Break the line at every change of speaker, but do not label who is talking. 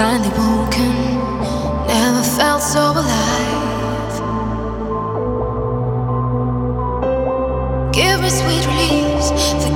finally woken. Never felt so alive. Give me sweet release.